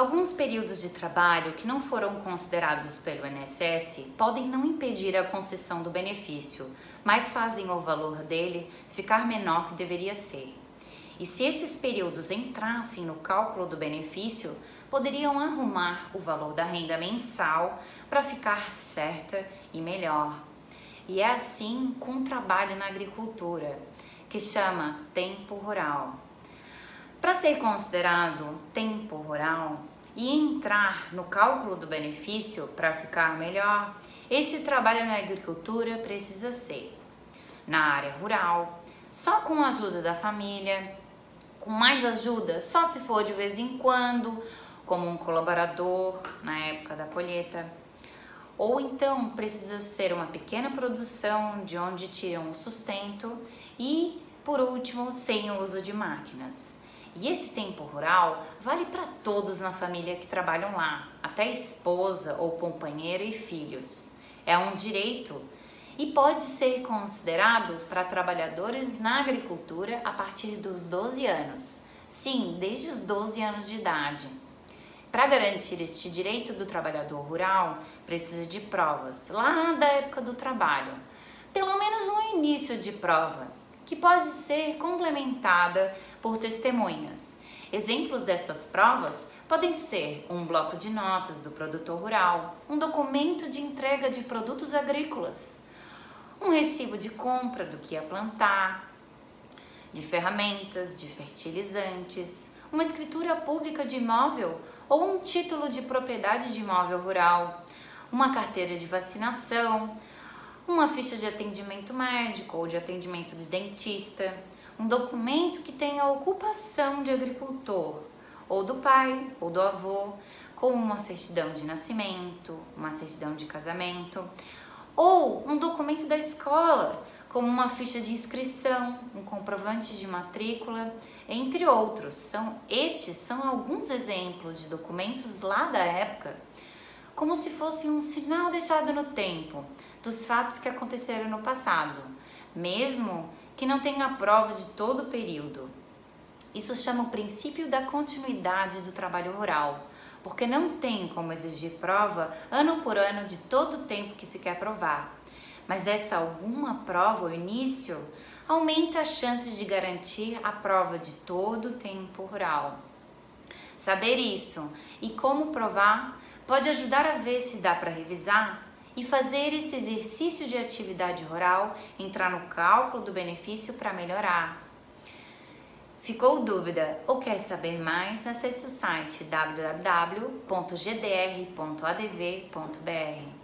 Alguns períodos de trabalho que não foram considerados pelo INSS podem não impedir a concessão do benefício, mas fazem o valor dele ficar menor que deveria ser. E se esses períodos entrassem no cálculo do benefício, poderiam arrumar o valor da renda mensal para ficar certa e melhor. E é assim com o trabalho na agricultura, que chama tempo rural. Para ser considerado tempo rural e entrar no cálculo do benefício para ficar melhor, esse trabalho na agricultura precisa ser na área rural, só com a ajuda da família, com mais ajuda só se for de vez em quando, como um colaborador na época da colheita. Ou então precisa ser uma pequena produção de onde tiram o sustento e, por último, sem o uso de máquinas. E esse tempo rural vale para todos na família que trabalham lá, até esposa ou companheira e filhos. É um direito e pode ser considerado para trabalhadores na agricultura a partir dos 12 anos. Sim, desde os 12 anos de idade. Para garantir este direito do trabalhador rural, precisa de provas, lá da época do trabalho. Pelo menos um início de prova, que pode ser complementada por testemunhas. Exemplos dessas provas podem ser um bloco de notas do produtor rural, um documento de entrega de produtos agrícolas, um recibo de compra do que ia plantar, de ferramentas, de fertilizantes, uma escritura pública de imóvel ou um título de propriedade de imóvel rural, uma carteira de vacinação, uma ficha de atendimento médico ou de atendimento de dentista, um documento que tenha a ocupação de agricultor, ou do pai ou do avô, como uma certidão de nascimento, uma certidão de casamento, ou um documento da escola, como uma ficha de inscrição, um comprovante de matrícula, entre outros. São estes são alguns exemplos de documentos lá da época, como se fosse um sinal deixado no tempo dos fatos que aconteceram no passado, mesmo que não tenha prova de todo o período. Isso chama o princípio da continuidade do trabalho rural porque não tem como exigir prova ano por ano de todo o tempo que se quer provar. Mas essa alguma prova, o início, aumenta as chances de garantir a prova de todo o tempo rural. Saber isso e como provar pode ajudar a ver se dá para revisar e fazer esse exercício de atividade rural entrar no cálculo do benefício para melhorar. Ficou dúvida ou quer saber mais? Acesse o site www.gdr.adv.br.